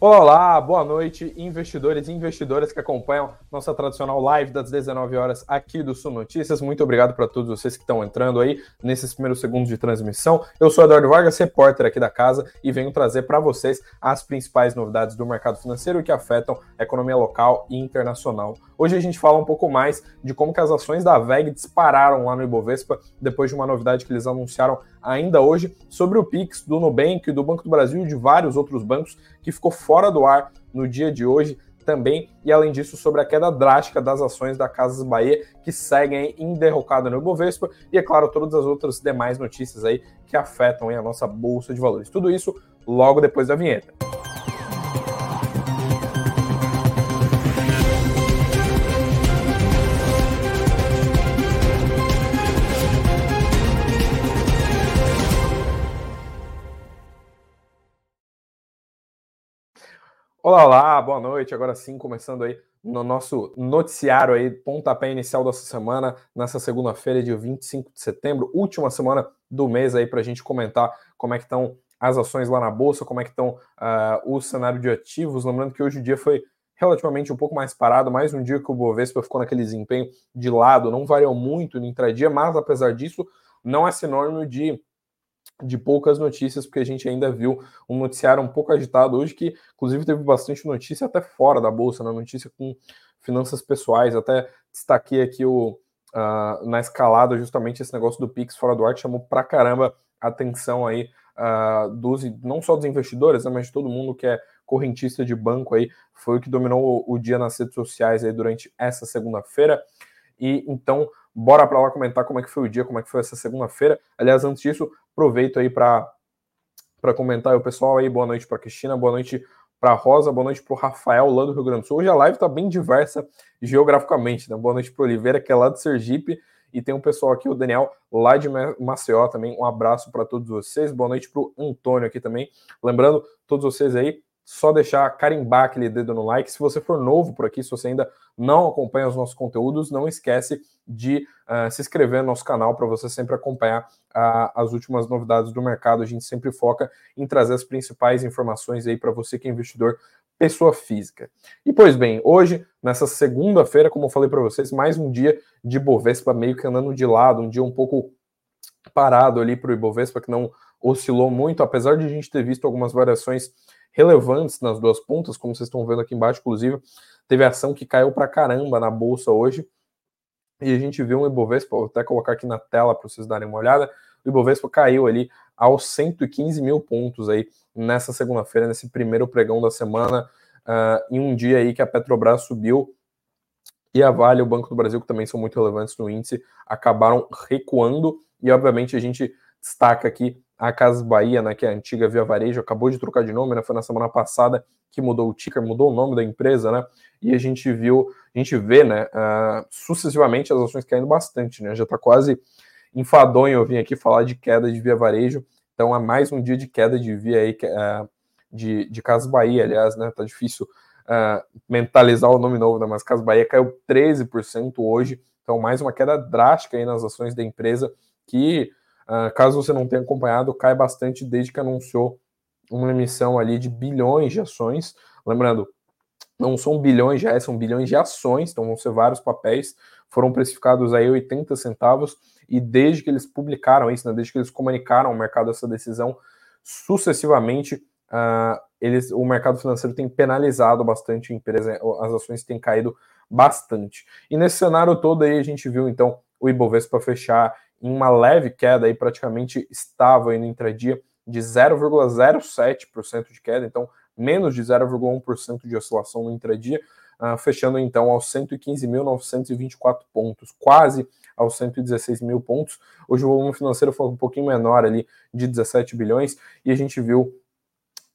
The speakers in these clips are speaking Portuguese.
Olá, olá, boa noite, investidores e investidoras que acompanham nossa tradicional live das 19 horas aqui do Sul Notícias. Muito obrigado para todos vocês que estão entrando aí nesses primeiros segundos de transmissão. Eu sou Eduardo Vargas, repórter aqui da casa, e venho trazer para vocês as principais novidades do mercado financeiro que afetam a economia local e internacional. Hoje a gente fala um pouco mais de como as ações da VEG dispararam lá no Ibovespa depois de uma novidade que eles anunciaram ainda hoje sobre o Pix do Nubank, do Banco do Brasil e de vários outros bancos que ficou fora do ar no dia de hoje também, e além disso, sobre a queda drástica das ações da Casas Bahia, que seguem em derrocada no Ibovespa, e é claro, todas as outras demais notícias aí que afetam a nossa bolsa de valores. Tudo isso logo depois da vinheta. Olá, olá, boa noite. Agora sim, começando aí no nosso noticiário aí, pontapé inicial dessa semana, nessa segunda-feira, dia 25 de setembro, última semana do mês aí para a gente comentar como é que estão as ações lá na bolsa, como é que estão uh, o cenário de ativos. Lembrando que hoje o dia foi relativamente um pouco mais parado, mais um dia que o Bovespa ficou naquele desempenho de lado, não variou muito no intradia, mas apesar disso, não é sinônimo de de poucas notícias, porque a gente ainda viu um noticiário um pouco agitado hoje, que inclusive teve bastante notícia até fora da bolsa, né? notícia com finanças pessoais. Até destaquei aqui o, uh, na escalada justamente esse negócio do Pix fora do ar, que chamou pra caramba a atenção aí uh, dos, não só dos investidores, né, mas de todo mundo que é correntista de banco aí, foi o que dominou o dia nas redes sociais aí durante essa segunda-feira. E então, bora para lá comentar como é que foi o dia, como é que foi essa segunda-feira. Aliás, antes disso, aproveito aí para para comentar o pessoal aí, boa noite para Cristina, boa noite para Rosa, boa noite para o Rafael, lá do Rio Grande do Sul. Hoje a live está bem diversa geograficamente, né? Boa noite para Oliveira, que é lá do Sergipe, e tem um pessoal aqui, o Daniel, lá de Maceió também. Um abraço para todos vocês. Boa noite para o Antônio aqui também. Lembrando, todos vocês aí, só deixar carimbar aquele dedo no like. Se você for novo por aqui, se você ainda não acompanha os nossos conteúdos, não esquece de uh, se inscrever no nosso canal para você sempre acompanhar uh, as últimas novidades do mercado. A gente sempre foca em trazer as principais informações aí para você que é investidor pessoa física. E pois bem, hoje, nessa segunda-feira, como eu falei para vocês, mais um dia de Bovespa meio que andando de lado, um dia um pouco parado ali para o Ibovespa, que não oscilou muito, apesar de a gente ter visto algumas variações relevantes nas duas pontas, como vocês estão vendo aqui embaixo, inclusive, teve ação que caiu para caramba na bolsa hoje. E a gente viu um Ibovespa, vou até colocar aqui na tela para vocês darem uma olhada. O Ibovespa caiu ali aos 115 mil pontos aí nessa segunda-feira, nesse primeiro pregão da semana, uh, em um dia aí que a Petrobras subiu e a Vale, o Banco do Brasil, que também são muito relevantes no índice, acabaram recuando. E obviamente a gente destaca aqui a Casas Bahia, né, que é a antiga Via Varejo, acabou de trocar de nome, né, foi na semana passada que mudou o ticker, mudou o nome da empresa, né, e a gente viu, a gente vê, né, uh, sucessivamente as ações caindo bastante, né, já está quase enfadonho eu vim aqui falar de queda de Via Varejo, então é mais um dia de queda de Via aí, uh, de, de Casas Bahia, aliás, né, tá difícil uh, mentalizar o nome novo, né, mas Casas Bahia caiu 13% hoje, então mais uma queda drástica aí nas ações da empresa, que Uh, caso você não tenha acompanhado, cai bastante desde que anunciou uma emissão ali de bilhões de ações. Lembrando, não são bilhões reais, são bilhões de ações, então vão ser vários papéis, foram precificados aí 80 centavos, e desde que eles publicaram isso, né, desde que eles comunicaram ao mercado essa decisão, sucessivamente uh, eles, o mercado financeiro tem penalizado bastante a empresa, as ações têm caído bastante. E nesse cenário todo aí a gente viu então o Ibovespa fechar uma leve queda, aí praticamente estava aí no intradia de 0,07% de queda, então menos de 0,1% de oscilação no intradia, uh, fechando então aos 115.924 pontos, quase aos 116 mil pontos. Hoje o volume financeiro foi um pouquinho menor ali, de 17 bilhões, e a gente viu,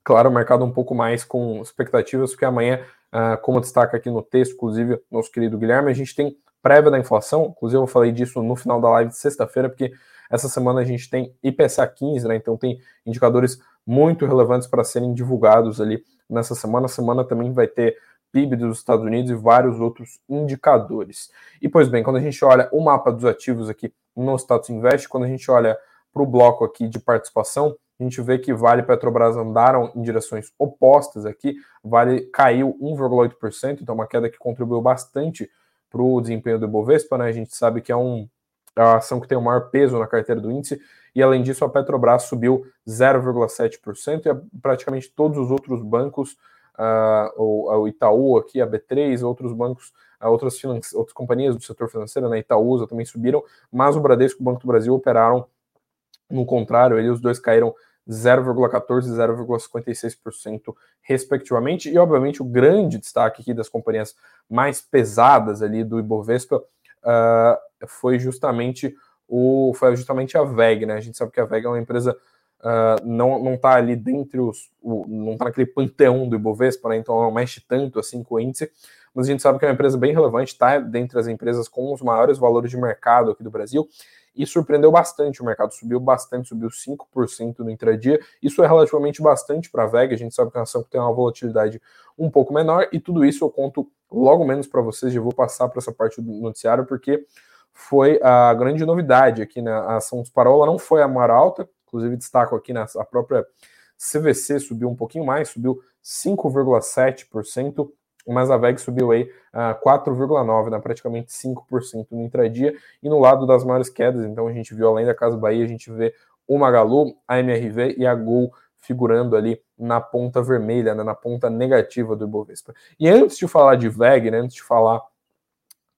claro, o mercado um pouco mais com expectativas, porque amanhã, uh, como destaca aqui no texto, inclusive, nosso querido Guilherme, a gente tem prévia da inflação, inclusive eu falei disso no final da live de sexta-feira, porque essa semana a gente tem IPCA 15, né? Então tem indicadores muito relevantes para serem divulgados ali nessa semana. A semana também vai ter PIB dos Estados Unidos e vários outros indicadores. E pois bem, quando a gente olha o mapa dos ativos aqui no Status Invest, quando a gente olha para o bloco aqui de participação, a gente vê que Vale e Petrobras andaram em direções opostas aqui. Vale caiu 1,8%, então uma queda que contribuiu bastante para o desempenho do Ibovespa, né? A gente sabe que é, um, é a ação que tem o maior peso na carteira do índice, e além disso, a Petrobras subiu 0,7%, e praticamente todos os outros bancos, uh, o, o, Itaú aqui, a B3, outros bancos, uh, outras, outras companhias do setor financeiro, né, Itaúsa também subiram, mas o Bradesco e o Banco do Brasil operaram no contrário, eles os dois caíram 0,14% e 0,56%, respectivamente. E, obviamente, o grande destaque aqui das companhias mais pesadas ali do Ibovespa uh, foi justamente o foi justamente a VEG, né? A gente sabe que a VEG é uma empresa uh, não não está ali dentre os o, não está naquele panteão do Ibovespa, né? Então não mexe tanto assim com o índice, mas a gente sabe que é uma empresa bem relevante, está dentre as empresas com os maiores valores de mercado aqui do Brasil e surpreendeu bastante o mercado, subiu bastante, subiu 5% no intradia. Isso é relativamente bastante para a VEG, a gente sabe que uma ação tem uma volatilidade um pouco menor, e tudo isso eu conto logo menos para vocês, já vou passar para essa parte do noticiário, porque foi a grande novidade aqui na né? ação disparou, ela não foi a maior alta, inclusive destaco aqui na a própria CVC subiu um pouquinho mais, subiu 5,7%, mas a VEG subiu aí uh, 4,9%, né, praticamente 5% no intradia, e no lado das maiores quedas, então a gente viu além da Casa Bahia, a gente vê o Magalu, a MRV e a Gol figurando ali na ponta vermelha, né, na ponta negativa do Ibovespa. E antes de falar de VEG, né, antes de falar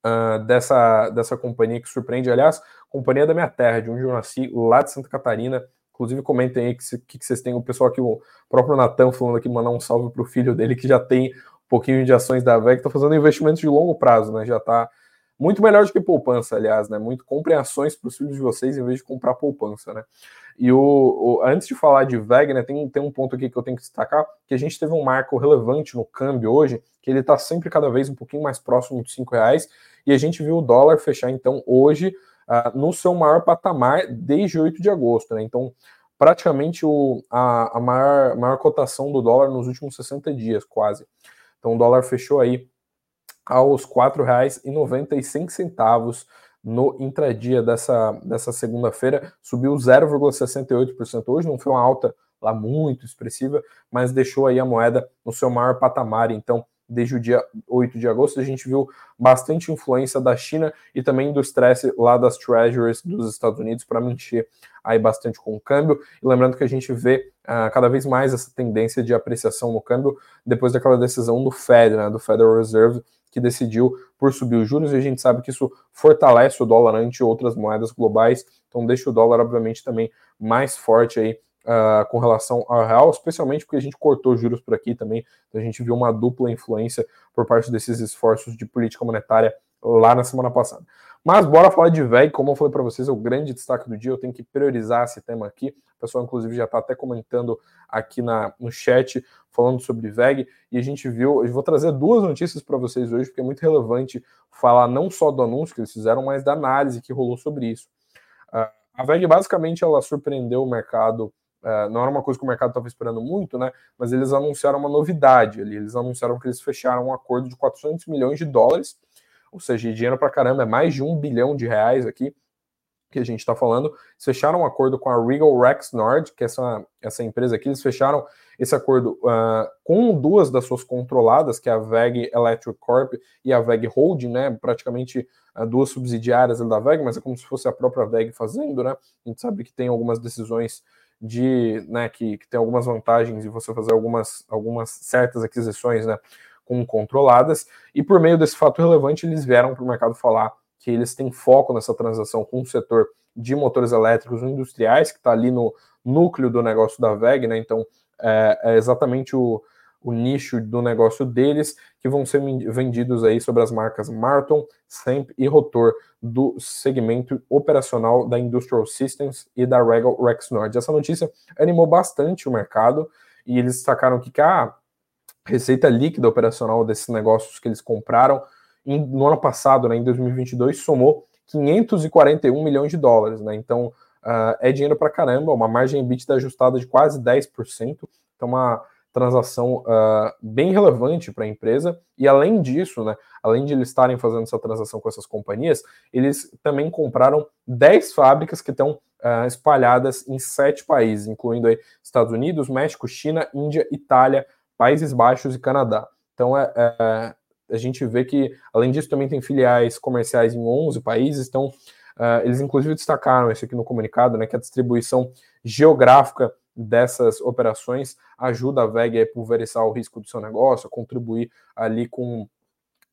uh, dessa, dessa companhia que surpreende, aliás, companhia da minha terra, de onde eu nasci, lá de Santa Catarina, Inclusive, comentem aí que, que, que vocês têm. O pessoal aqui, o próprio Natan falando aqui, mandar um salve para o filho dele, que já tem pouquinho de ações da VEG, está fazendo investimentos de longo prazo, né? Já está muito melhor do que poupança, aliás, né? Muito comprem ações para os filhos de vocês em vez de comprar poupança, né? E o, o, antes de falar de VEG, né, tem, tem um ponto aqui que eu tenho que destacar, que a gente teve um marco relevante no câmbio hoje, que ele está sempre cada vez um pouquinho mais próximo dos cinco reais, e a gente viu o dólar fechar então hoje uh, no seu maior patamar desde 8 de agosto, né? Então, praticamente o, a, a maior, maior cotação do dólar nos últimos 60 dias, quase. Então o dólar fechou aí aos R$ 4,95 no intradia dessa, dessa segunda-feira, subiu 0,68% hoje, não foi uma alta lá muito expressiva, mas deixou aí a moeda no seu maior patamar, então desde o dia 8 de agosto, a gente viu bastante influência da China e também do estresse lá das treasuries dos Estados Unidos para mexer aí bastante com o câmbio. E lembrando que a gente vê uh, cada vez mais essa tendência de apreciação no câmbio depois daquela decisão do Fed, né, do Federal Reserve, que decidiu por subir os juros, e a gente sabe que isso fortalece o dólar ante outras moedas globais, então deixa o dólar, obviamente, também mais forte aí uh, com relação ao real, especialmente porque a gente cortou juros por aqui também, então a gente viu uma dupla influência por parte desses esforços de política monetária lá na semana passada. Mas bora falar de VEG, como eu falei para vocês, é o grande destaque do dia, eu tenho que priorizar esse tema aqui. O pessoal, inclusive, já está até comentando aqui na, no chat, falando sobre VEG, e a gente viu, eu vou trazer duas notícias para vocês hoje, porque é muito relevante falar não só do anúncio que eles fizeram, mas da análise que rolou sobre isso. Uh, a VEG, basicamente, ela surpreendeu o mercado Uh, não era uma coisa que o mercado estava esperando muito, né? Mas eles anunciaram uma novidade ali. Eles anunciaram que eles fecharam um acordo de 400 milhões de dólares, ou seja, dinheiro para caramba, é mais de um bilhão de reais aqui que a gente está falando. Eles fecharam um acordo com a Regal Rex Nord, que é essa, essa empresa aqui. Eles fecharam esse acordo uh, com duas das suas controladas, que é a VEG Electric Corp e a VEG Holding, né? Praticamente uh, duas subsidiárias da VEG, mas é como se fosse a própria VEG fazendo, né? A gente sabe que tem algumas decisões de, né, que, que tem algumas vantagens de você fazer algumas, algumas certas aquisições, né, com controladas, e por meio desse fato relevante, eles vieram para o mercado falar que eles têm foco nessa transação com o setor de motores elétricos industriais, que está ali no núcleo do negócio da VEG, né, então é, é exatamente o, o nicho do negócio deles, que vão ser vendidos aí sobre as marcas Martin, Semp e Rotor do segmento operacional da Industrial Systems e da Regal Rexnord. Essa notícia animou bastante o mercado e eles destacaram que a receita líquida operacional desses negócios que eles compraram no ano passado, né, em 2022, somou 541 milhões de dólares, né? Então uh, é dinheiro para caramba, uma margem EBITDA ajustada de quase 10%, então uma transação uh, bem relevante para a empresa. E além disso, né, além de eles estarem fazendo essa transação com essas companhias, eles também compraram 10 fábricas que estão uh, espalhadas em sete países, incluindo aí Estados Unidos, México, China, Índia, Itália, Países Baixos e Canadá. Então, é, é, a gente vê que, além disso, também tem filiais comerciais em 11 países. Então, uh, eles inclusive destacaram isso aqui no comunicado, né, que a distribuição geográfica dessas operações ajuda a VEG a pulverizar o risco do seu negócio, a contribuir ali com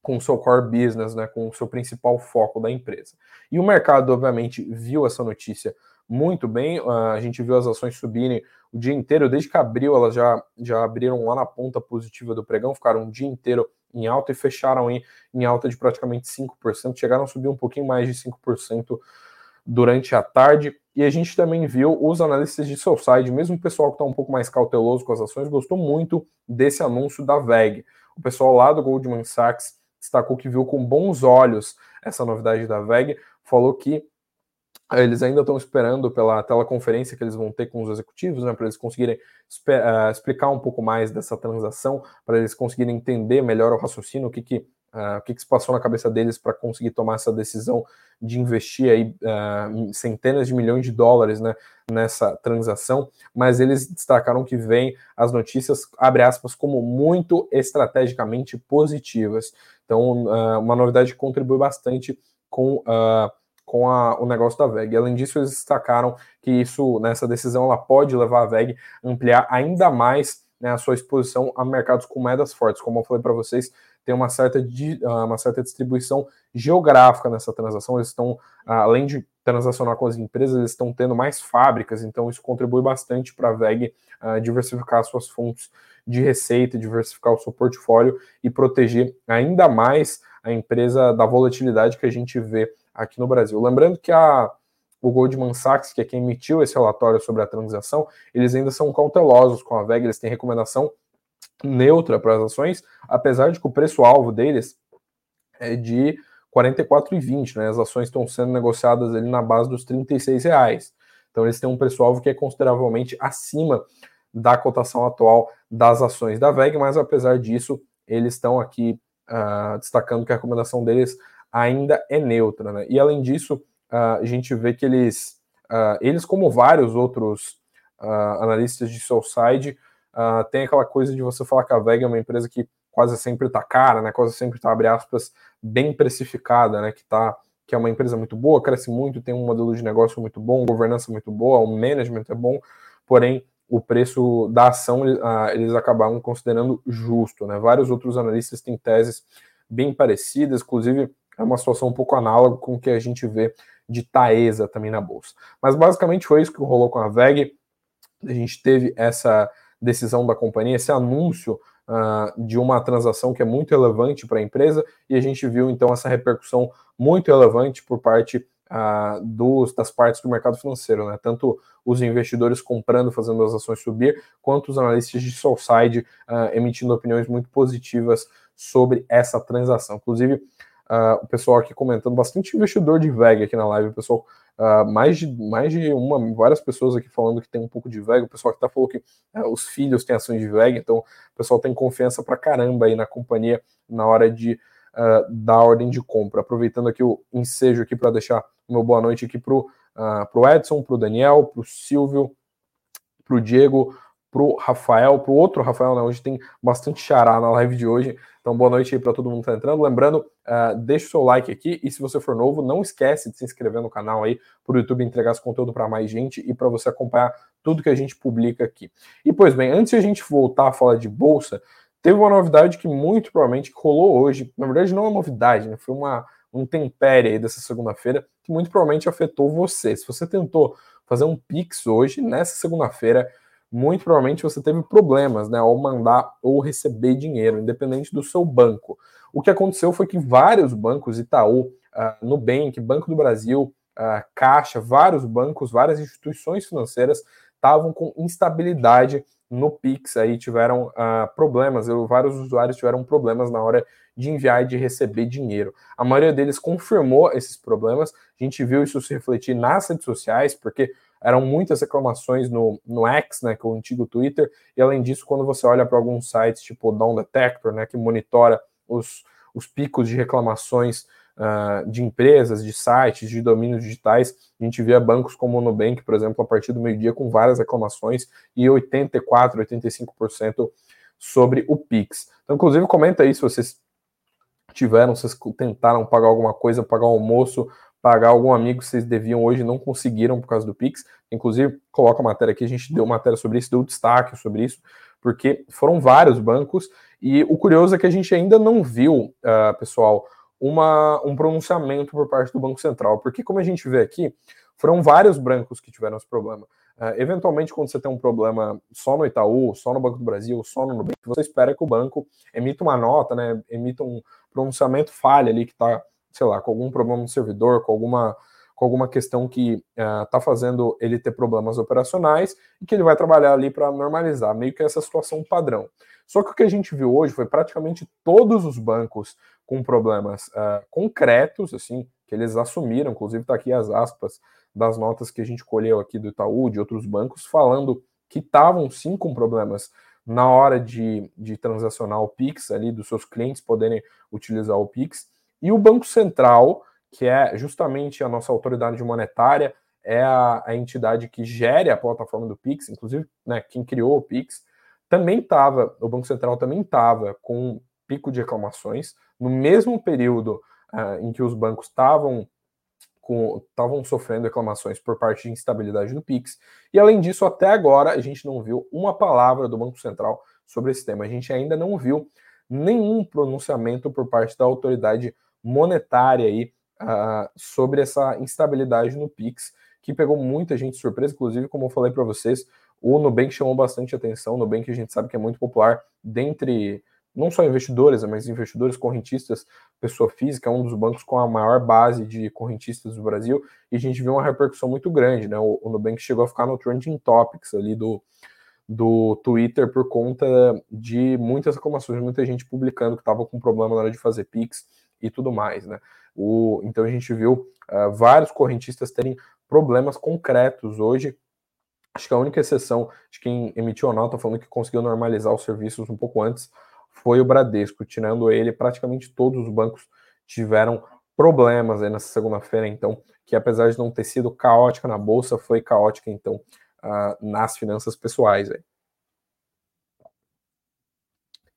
com o seu core business, né, com o seu principal foco da empresa. E o mercado, obviamente, viu essa notícia muito bem. Uh, a gente viu as ações subirem o dia inteiro, desde que abriu, elas já, já abriram lá na ponta positiva do pregão, ficaram um dia inteiro em alta e fecharam em, em alta de praticamente 5%, chegaram a subir um pouquinho mais de 5% durante a tarde. E a gente também viu os analistas de seu side, mesmo o pessoal que está um pouco mais cauteloso com as ações, gostou muito desse anúncio da VEG. O pessoal lá do Goldman Sachs destacou que viu com bons olhos essa novidade da VEG, falou que eles ainda estão esperando pela teleconferência que eles vão ter com os executivos, né, para eles conseguirem uh, explicar um pouco mais dessa transação, para eles conseguirem entender melhor o raciocínio, o que, que, uh, o que, que se passou na cabeça deles para conseguir tomar essa decisão de investir aí uh, centenas de milhões de dólares né, nessa transação, mas eles destacaram que vem as notícias, abre aspas, como muito estrategicamente positivas. Então, uma novidade que contribui bastante com com a, o negócio da VEG. Além disso, eles destacaram que isso, nessa decisão, ela pode levar a VEG a ampliar ainda mais né, a sua exposição a mercados com moedas fortes. Como eu falei para vocês, tem uma certa, ah, uma certa distribuição geográfica nessa transação. Eles estão, ah, além de transacionar com as empresas, eles estão tendo mais fábricas, então isso contribui bastante para a VEG uh, diversificar suas fontes de receita, diversificar o seu portfólio e proteger ainda mais a empresa da volatilidade que a gente vê aqui no Brasil. Lembrando que a, o Goldman Sachs, que é quem emitiu esse relatório sobre a transação, eles ainda são cautelosos com a VEG, eles têm recomendação neutra para as ações, apesar de que o preço-alvo deles é de 44,20, né? As ações estão sendo negociadas ali na base dos 36 reais. Então eles têm um preço-alvo que é consideravelmente acima da cotação atual das ações da VEG, mas apesar disso, eles estão aqui uh, destacando que a recomendação deles ainda é neutra. Né? E além disso, uh, a gente vê que eles, uh, eles como vários outros analistas de seu side, uh, tem aquela coisa de você falar que a VEG é uma empresa que quase sempre está cara, né? quase sempre está, abre aspas, bem precificada, né? que, tá, que é uma empresa muito boa, cresce muito, tem um modelo de negócio muito bom, governança muito boa, o management é bom, porém o preço da ação eles acabaram considerando justo. Né? Vários outros analistas têm teses bem parecidas, inclusive é uma situação um pouco análoga com o que a gente vê de Taesa também na bolsa. Mas basicamente foi isso que rolou com a VEG. A gente teve essa decisão da companhia, esse anúncio uh, de uma transação que é muito relevante para a empresa, e a gente viu então essa repercussão muito relevante por parte uh, dos, das partes do mercado financeiro, né? Tanto os investidores comprando, fazendo as ações subir, quanto os analistas de Soul uh, emitindo opiniões muito positivas sobre essa transação. Inclusive, Uh, o pessoal aqui comentando, bastante investidor de VEG aqui na live, o pessoal, uh, mais, de, mais de uma, várias pessoas aqui falando que tem um pouco de VEG, o pessoal que tá falou que uh, os filhos têm ações de VEG, então o pessoal tem confiança pra caramba aí na companhia na hora de dar ordem de compra. Aproveitando aqui o ensejo aqui para deixar uma boa noite aqui pro, uh, pro Edson, pro Daniel, pro Silvio, pro Diego, pro Rafael, pro outro Rafael, né? Hoje tem bastante xará na live de hoje. Então, boa noite aí para todo mundo que tá entrando. Lembrando, uh, deixa o seu like aqui e se você for novo, não esquece de se inscrever no canal aí para o YouTube entregar esse conteúdo para mais gente e para você acompanhar tudo que a gente publica aqui. E pois bem, antes de a gente voltar a falar de bolsa, teve uma novidade que muito provavelmente rolou hoje. Na verdade, não é novidade, né? Foi uma um tempere aí dessa segunda-feira que muito provavelmente afetou você. Se você tentou fazer um Pix hoje, nessa segunda-feira, muito provavelmente você teve problemas, né, ao mandar ou receber dinheiro, independente do seu banco. O que aconteceu foi que vários bancos, Itaú, uh, Nubank, Banco do Brasil, uh, Caixa, vários bancos, várias instituições financeiras estavam com instabilidade no Pix, aí tiveram uh, problemas, eu, vários usuários tiveram problemas na hora de enviar e de receber dinheiro. A maioria deles confirmou esses problemas, a gente viu isso se refletir nas redes sociais, porque eram muitas reclamações no, no X, né, que é o antigo Twitter, e além disso, quando você olha para alguns sites tipo Down Detector, né, que monitora os, os picos de reclamações uh, de empresas, de sites, de domínios digitais. A gente via bancos como o Nubank, por exemplo, a partir do meio-dia com várias reclamações e 84%, 85% sobre o Pix. Então, inclusive, comenta aí se vocês tiveram, se vocês tentaram pagar alguma coisa, pagar o almoço, pagar algum amigo que vocês deviam hoje não conseguiram por causa do Pix. Inclusive, coloca a matéria aqui, a gente deu matéria sobre isso, deu destaque sobre isso, porque foram vários bancos e o curioso é que a gente ainda não viu, uh, pessoal, uma, um pronunciamento por parte do Banco Central, porque como a gente vê aqui, foram vários bancos que tiveram esse problema. Uh, eventualmente, quando você tem um problema só no Itaú, só no Banco do Brasil, só no Nubank, você espera que o banco emita uma nota, né, emita um pronunciamento falha ali que está, sei lá, com algum problema no servidor, com alguma com alguma questão que está uh, fazendo ele ter problemas operacionais e que ele vai trabalhar ali para normalizar, meio que essa situação padrão. Só que o que a gente viu hoje foi praticamente todos os bancos com problemas uh, concretos, assim, que eles assumiram, inclusive está aqui as aspas das notas que a gente colheu aqui do Itaú, de outros bancos, falando que estavam sim com problemas na hora de, de transacionar o Pix, ali, dos seus clientes poderem utilizar o Pix. E o Banco Central que é justamente a nossa autoridade monetária, é a, a entidade que gere a plataforma do Pix, inclusive né, quem criou o Pix, também estava, o Banco Central também estava com um pico de reclamações, no mesmo período uh, em que os bancos estavam estavam sofrendo reclamações por parte de instabilidade do Pix. E além disso, até agora a gente não viu uma palavra do Banco Central sobre esse tema. A gente ainda não viu nenhum pronunciamento por parte da autoridade monetária aí uh, sobre essa instabilidade no Pix, que pegou muita gente surpresa, inclusive, como eu falei para vocês, o Nubank chamou bastante atenção, o Nubank a gente sabe que é muito popular dentre não só investidores, mas investidores correntistas, pessoa física, é um dos bancos com a maior base de correntistas do Brasil, e a gente viu uma repercussão muito grande, né? O, o Nubank chegou a ficar no trending topics ali do, do Twitter por conta de muitas reclamações, muita gente publicando que estava com problema na hora de fazer Pix e tudo mais, né? O, então a gente viu uh, vários correntistas terem problemas concretos hoje. Acho que a única exceção de quem emitiu a nota falando que conseguiu normalizar os serviços um pouco antes foi o Bradesco. Tirando ele, praticamente todos os bancos tiveram problemas aí nessa segunda-feira, então, que apesar de não ter sido caótica na bolsa, foi caótica, então, uh, nas finanças pessoais. Aí.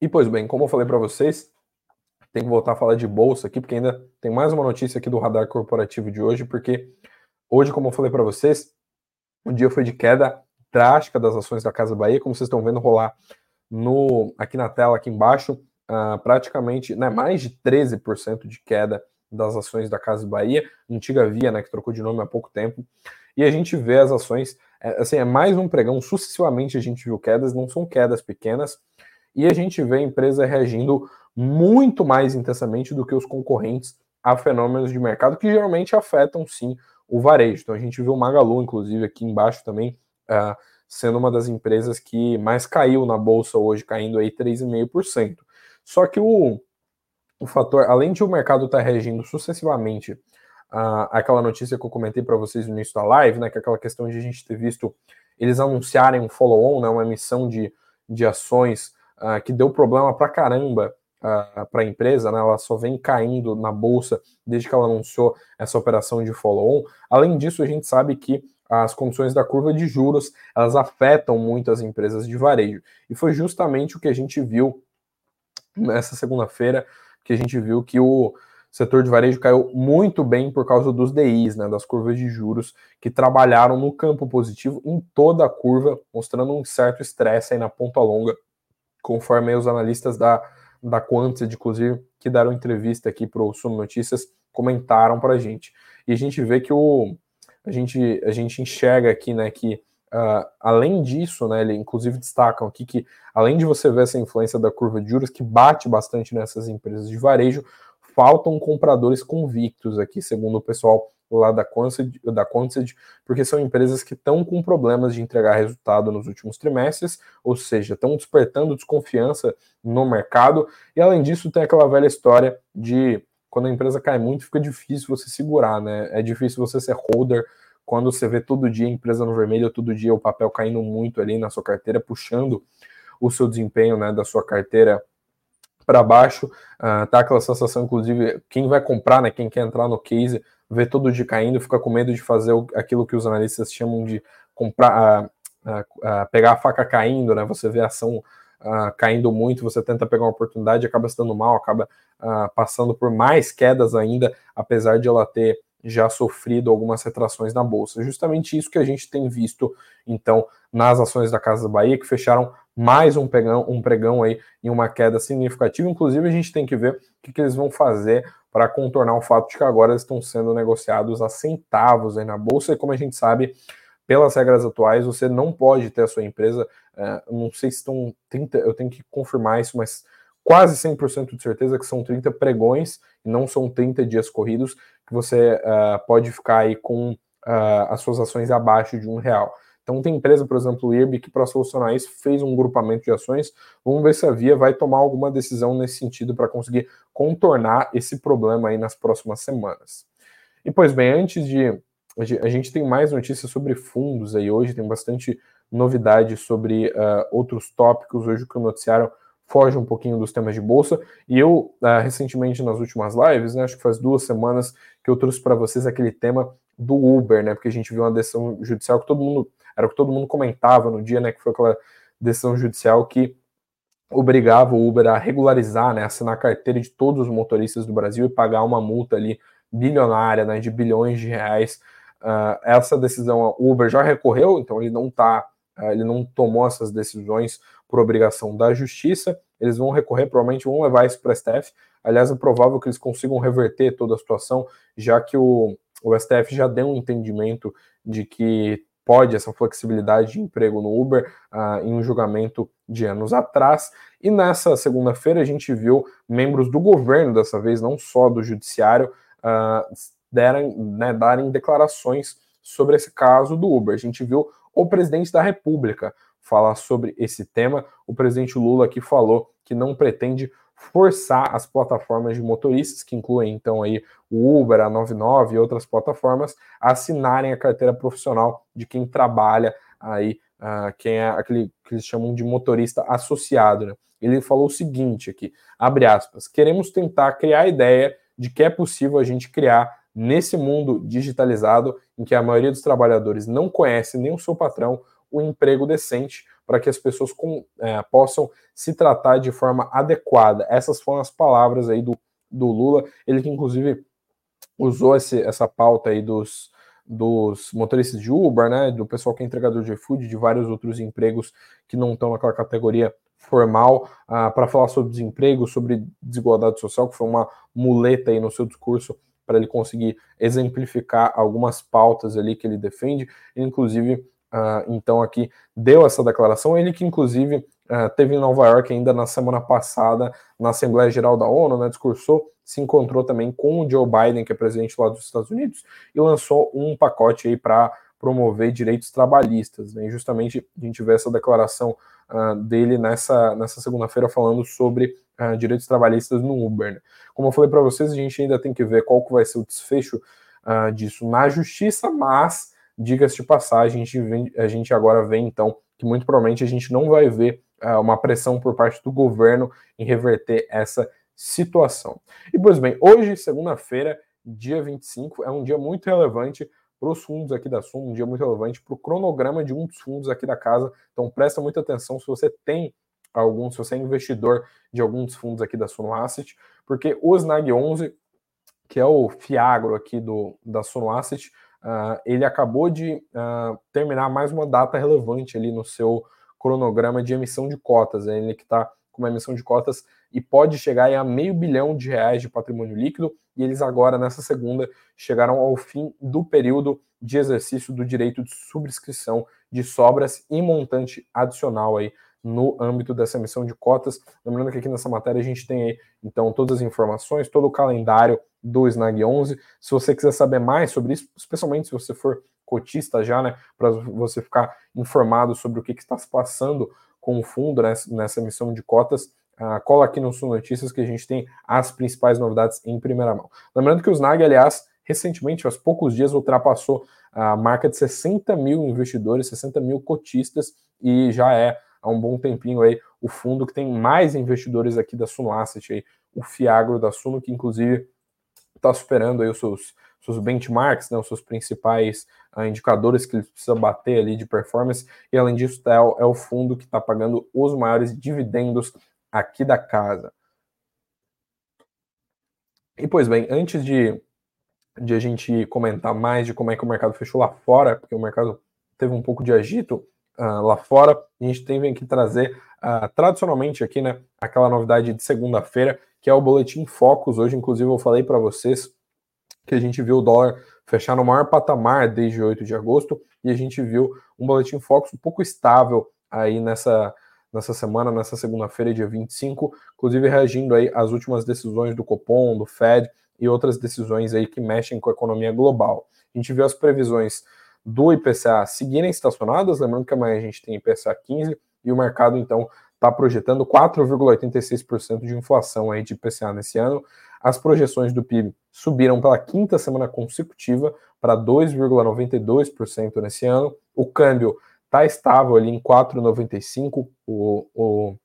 E, pois bem, como eu falei para vocês, tem que voltar a falar de bolsa aqui, porque ainda tem mais uma notícia aqui do radar corporativo de hoje, porque hoje, como eu falei para vocês, o dia foi de queda drástica das ações da Casa Bahia, como vocês estão vendo rolar no aqui na tela, aqui embaixo, uh, praticamente né, mais de 13% de queda das ações da Casa Bahia, antiga Via, né, que trocou de nome há pouco tempo, e a gente vê as ações, é, assim, é mais um pregão, sucessivamente a gente viu quedas, não são quedas pequenas, e a gente vê a empresa reagindo muito mais intensamente do que os concorrentes a fenômenos de mercado que geralmente afetam sim o varejo. Então a gente viu o Magalu, inclusive, aqui embaixo também, uh, sendo uma das empresas que mais caiu na bolsa hoje, caindo aí 3,5%. Só que o, o fator, além de o mercado estar tá reagindo sucessivamente uh, aquela notícia que eu comentei para vocês no início da live, né, que é aquela questão de a gente ter visto eles anunciarem um follow-on, né, uma emissão de, de ações uh, que deu problema para caramba uh, para a empresa, né? ela só vem caindo na bolsa desde que ela anunciou essa operação de follow-on. Além disso, a gente sabe que as condições da curva de juros elas afetam muito as empresas de varejo. E foi justamente o que a gente viu nessa segunda-feira, que a gente viu que o setor de varejo caiu muito bem por causa dos DIs, né, das curvas de juros, que trabalharam no campo positivo em toda a curva, mostrando um certo estresse aí na ponta longa, conforme os analistas da da Quanted, inclusive, que deram entrevista aqui para o Suno Notícias, comentaram para a gente. E a gente vê que o, a, gente, a gente enxerga aqui, né, que uh, além disso, né, eles inclusive destacam aqui que além de você ver essa influência da curva de juros, que bate bastante nessas empresas de varejo, faltam compradores convictos aqui, segundo o pessoal lá da Quanted, da Quanted porque são empresas que estão com problemas de entregar resultado nos últimos trimestres, ou seja, estão despertando desconfiança no mercado, e além disso tem aquela velha história de quando a empresa cai muito, fica difícil você segurar, né? É difícil você ser holder quando você vê todo dia a empresa no vermelho, todo dia o papel caindo muito ali na sua carteira, puxando o seu desempenho né, da sua carteira para baixo, uh, tá aquela sensação, inclusive, quem vai comprar, né, quem quer entrar no case, vê todo dia caindo, fica com medo de fazer o, aquilo que os analistas chamam de comprar, uh, uh, pegar a faca caindo, né, você vê a ação caindo muito, você tenta pegar uma oportunidade, acaba se dando mal, acaba passando por mais quedas ainda, apesar de ela ter já sofrido algumas retrações na bolsa. Justamente isso que a gente tem visto, então, nas ações da Casa Bahia, que fecharam mais um pregão, um pregão aí em uma queda significativa. Inclusive, a gente tem que ver o que, que eles vão fazer para contornar o fato de que agora eles estão sendo negociados a centavos aí na bolsa, e como a gente sabe, pelas regras atuais, você não pode ter a sua empresa, uh, não sei se estão 30, eu tenho que confirmar isso, mas quase 100% de certeza que são 30 pregões não são 30 dias corridos que você uh, pode ficar aí com uh, as suas ações abaixo de um real. Então tem empresa, por exemplo, o IRB, que para solucionar isso fez um grupamento de ações. Vamos ver se a Via vai tomar alguma decisão nesse sentido para conseguir contornar esse problema aí nas próximas semanas. E pois bem, antes de a gente tem mais notícias sobre fundos aí hoje, tem bastante novidade sobre uh, outros tópicos hoje que o noticiário foge um pouquinho dos temas de bolsa. E eu, uh, recentemente, nas últimas lives, né, acho que faz duas semanas, que eu trouxe para vocês aquele tema do Uber, né? Porque a gente viu uma decisão judicial que todo mundo era o que todo mundo comentava no dia, né? Que foi aquela decisão judicial que obrigava o Uber a regularizar, né? Assinar a carteira de todos os motoristas do Brasil e pagar uma multa ali bilionária, né? De bilhões de reais. Uh, essa decisão, o Uber já recorreu, então ele não tá, uh, ele não tomou essas decisões por obrigação da justiça. Eles vão recorrer, provavelmente vão levar isso para o STF. Aliás, é provável que eles consigam reverter toda a situação, já que o, o STF já deu um entendimento de que pode essa flexibilidade de emprego no Uber uh, em um julgamento de anos atrás. E nessa segunda-feira a gente viu membros do governo, dessa vez não só do judiciário, uh, derem, né, darem declarações sobre esse caso do Uber. A gente viu o presidente da República falar sobre esse tema. O presidente Lula aqui falou que não pretende forçar as plataformas de motoristas, que incluem então aí o Uber, a 99 e outras plataformas, a assinarem a carteira profissional de quem trabalha aí, uh, quem é aquele que eles chamam de motorista associado. Né? Ele falou o seguinte aqui, abre aspas, queremos tentar criar a ideia de que é possível a gente criar nesse mundo digitalizado em que a maioria dos trabalhadores não conhece nem o seu patrão, um emprego decente para que as pessoas com, é, possam se tratar de forma adequada. Essas foram as palavras aí do, do Lula, ele que inclusive usou esse, essa pauta aí dos, dos motoristas de Uber, né, do pessoal que é entregador de food, de vários outros empregos que não estão naquela categoria formal, uh, para falar sobre desemprego, sobre desigualdade social, que foi uma muleta aí no seu discurso para ele conseguir exemplificar algumas pautas ali que ele defende, inclusive Uh, então aqui deu essa declaração, ele que inclusive uh, teve em Nova York ainda na semana passada, na Assembleia Geral da ONU, né, discursou, se encontrou também com o Joe Biden, que é presidente lá dos Estados Unidos, e lançou um pacote aí para promover direitos trabalhistas. Né, e justamente a gente vê essa declaração uh, dele nessa, nessa segunda-feira falando sobre direitos trabalhistas no Uber. Né. Como eu falei para vocês, a gente ainda tem que ver qual que vai ser o desfecho disso na justiça, mas Diga-se de passagem, a gente, vem, a gente agora vê então que muito provavelmente a gente não vai ver uh, uma pressão por parte do governo em reverter essa situação. E pois bem, hoje, segunda-feira, dia 25, é um dia muito relevante para os fundos aqui da Sum, um dia muito relevante para o cronograma de um dos fundos aqui da casa. Então presta muita atenção se você tem algum, se você é investidor de alguns dos fundos aqui da Suno Asset, porque o SNAG 11, que é o Fiagro aqui do, da Suno Asset, uh, ele acabou de uh, terminar mais uma data relevante ali no seu cronograma de emissão de cotas. Né? Ele que está com uma emissão de cotas e pode chegar a meio bilhão de reais de patrimônio líquido, e eles agora, nessa segunda, chegaram ao fim do período de exercício do direito de subscrição de sobras e montante adicional aí no âmbito dessa emissão de cotas. Lembrando que aqui nessa matéria a gente tem aí, então, todas as informações, todo o calendário do Snag 11. Se você quiser saber mais sobre isso, especialmente se você for cotista já, né, para você ficar informado sobre o que, que está se passando com o fundo nessa, nessa emissão de cotas, uh, cola aqui no Sul Notícias que a gente tem as principais novidades em primeira mão. Lembrando que o Snag, aliás, recentemente, faz poucos dias, ultrapassou a marca de 60 mil investidores, 60 mil cotistas, e já é há um bom tempinho aí o fundo que tem mais investidores aqui da Suno Asset, aí, o Fiagro da Suno, que inclusive está superando aí os seus, seus benchmarks, né, os seus principais uh, indicadores que ele precisa bater ali de performance, e além disso é, o, é o fundo que está pagando os maiores dividendos aqui da casa. E pois bem, antes de, de a gente comentar mais de como é que o mercado fechou lá fora, porque o mercado teve um pouco de agito uh, lá fora, a gente tem que trazer uh, tradicionalmente aqui, né, aquela novidade de segunda-feira, que é o Boletim Focus. Hoje, inclusive, eu falei para vocês que a gente viu o dólar fechar no maior patamar desde 8 de agosto e a gente viu um Boletim Focus um pouco estável aí nessa, nessa semana, nessa segunda-feira, dia 25, inclusive reagindo aí às últimas decisões do Copom, do Fed e outras decisões aí que mexem com a economia global. A gente viu as previsões do IPCA seguirem estacionadas, lembrando que amanhã a gente tem IPCA 15 e o mercado então está projetando 4,86% de inflação aí de IPCA nesse ano. As projeções do PIB subiram pela quinta semana consecutiva para 2,92% nesse ano. O câmbio está estável ali em 4,95 o, o,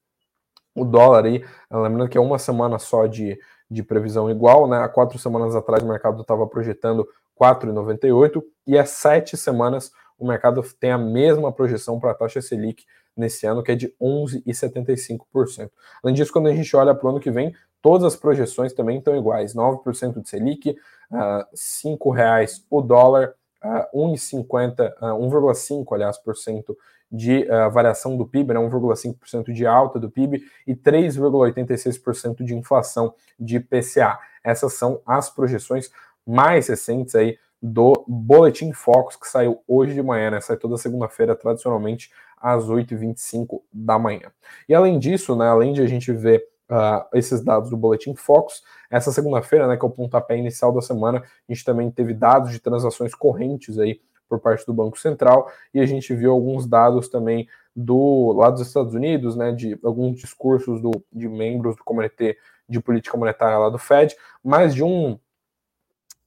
o dólar aí, lembrando que é uma semana só de, de previsão igual, né? Há quatro semanas atrás o mercado estava projetando 4,98 e há sete semanas o mercado tem a mesma projeção para a taxa Selic nesse ano, que é de 11,75%. Além disso, quando a gente olha para o ano que vem, todas as projeções também estão iguais: 9% de Selic, uh, R$ 5,00 o dólar, uh, 1,50, uh, 1,5 aliás por cento de uh, variação do PIB, né, 1,5% de alta do PIB e 3,86% de inflação de PCA. Essas são as projeções mais recentes aí do Boletim Focus que saiu hoje de manhã, né? Sai toda segunda-feira, tradicionalmente, às 8h25 da manhã. E além disso, né, além de a gente ver uh, esses dados do Boletim Focus. Essa segunda-feira, né, que é o pontapé inicial da semana, a gente também teve dados de transações correntes aí por parte do Banco Central e a gente viu alguns dados também do lado dos Estados Unidos, né, de alguns discursos do, de membros do Comitê de Política Monetária lá do Fed, mas de um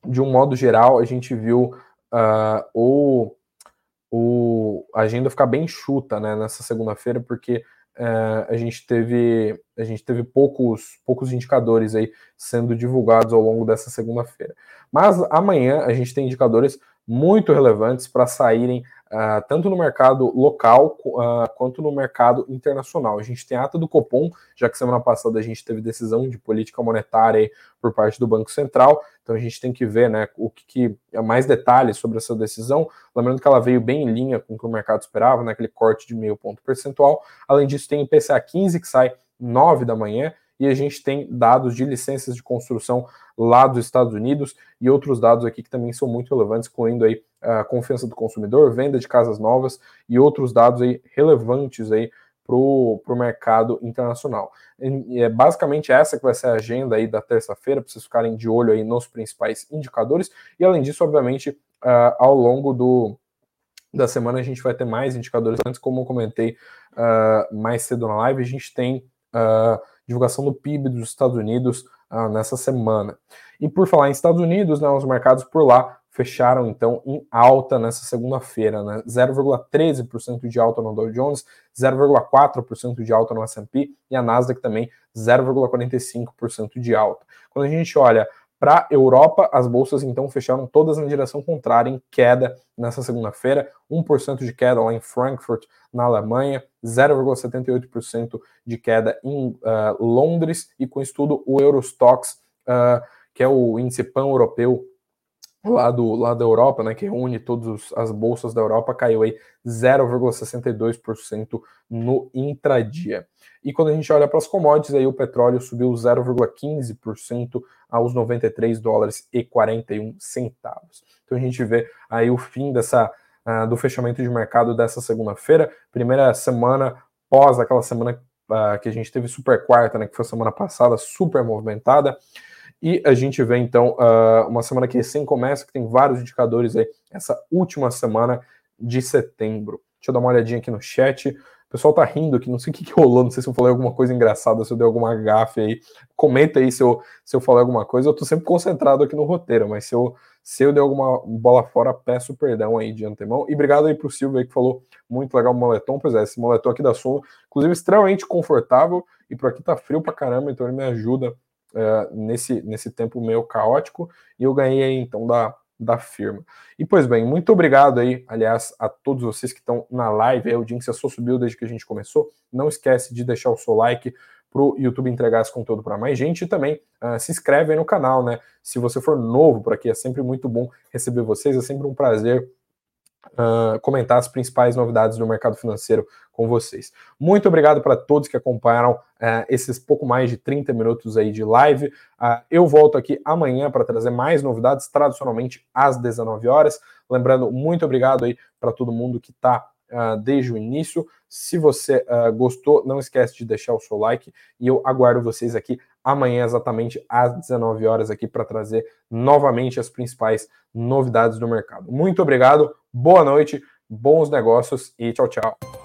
de um modo geral a gente viu uh, o, o a agenda ficar bem chuta, né, nessa segunda-feira, porque uh, a gente teve a gente teve poucos poucos indicadores aí sendo divulgados ao longo dessa segunda-feira. Mas amanhã a gente tem indicadores muito relevantes para saírem uh, tanto no mercado local uh, quanto no mercado internacional. A gente tem a ata do Copom, já que semana passada a gente teve decisão de política monetária por parte do Banco Central, então a gente tem que ver né, o que, que é mais detalhes sobre essa decisão. Lembrando que ela veio bem em linha com o que o mercado esperava, naquele né, corte de meio ponto percentual. Além disso, tem o IPCA 15 que sai 9 da manhã e a gente tem dados de licenças de construção lá dos Estados Unidos e outros dados aqui que também são muito relevantes, incluindo aí a confiança do consumidor, venda de casas novas e outros dados aí relevantes aí para o mercado internacional. E é basicamente essa que vai ser a agenda aí da terça-feira, para vocês ficarem de olho aí nos principais indicadores. E além disso, obviamente, uh, ao longo do, da semana a gente vai ter mais indicadores. Antes, como eu comentei uh, mais cedo na live, a gente tem uh, divulgação do PIB dos Estados Unidos uh, nessa semana. E por falar em Estados Unidos, né, os mercados por lá fecharam então em alta nessa segunda-feira, né? 0,13% de alta no Dow Jones, 0,4% de alta no S&P e a Nasdaq também 0,45% de alta. Quando a gente olha para a Europa, as bolsas então fecharam todas na direção contrária, em queda nessa segunda-feira, 1% de queda lá em Frankfurt, na Alemanha, 0,78% de queda em uh, Londres, e com isso tudo o Eurostox, uh, que é o índice pan-europeu lá, do, lá da Europa, né, que reúne todas as bolsas da Europa, caiu aí 0,62% no intradia. E quando a gente olha para as commodities, aí o petróleo subiu 0,15% aos 93 dólares e 41 centavos. Então a gente vê aí o fim dessa uh, do fechamento de mercado dessa segunda-feira, primeira semana pós aquela semana uh, que a gente teve super quarta, né, que foi semana passada, super movimentada. E a gente vê então uh, uma semana que recém começa, que tem vários indicadores aí, essa última semana de setembro. Deixa eu dar uma olhadinha aqui no chat. O pessoal tá rindo aqui, não sei o que, que rolou, não sei se eu falei alguma coisa engraçada, se eu dei alguma gafe aí. Comenta aí se eu, se eu falei alguma coisa. Eu tô sempre concentrado aqui no roteiro, mas se eu, Se eu dei alguma bola fora, peço perdão aí de antemão. E obrigado aí pro Silvio aí que falou muito legal o moletom. Pois é, esse moletom aqui da Suno, inclusive extremamente confortável. E por aqui tá frio pra caramba, então ele me ajuda uh, nesse, nesse tempo meio caótico. E eu ganhei aí então da, da firma. E pois bem, muito obrigado aí, aliás, a todos vocês que estão na live. A audiência só subiu desde que a gente começou. Não esquece de deixar o seu like para o YouTube entregar esse conteúdo para mais gente e também uh, se inscreve aí no canal, né? Se você for novo por aqui, é sempre muito bom receber vocês, é sempre um prazer uh, comentar as principais novidades do mercado financeiro com vocês. Muito obrigado para todos que acompanharam uh, esses pouco mais de 30 minutos aí de live. Uh, eu volto aqui amanhã para trazer mais novidades, tradicionalmente às 19 horas. Lembrando, muito obrigado aí para todo mundo que está desde o início. Se você gostou, não esquece de deixar o seu like e eu aguardo vocês aqui amanhã exatamente às 19 horas aqui para trazer novamente as principais novidades do mercado. Muito obrigado, boa noite, bons negócios e tchau, tchau.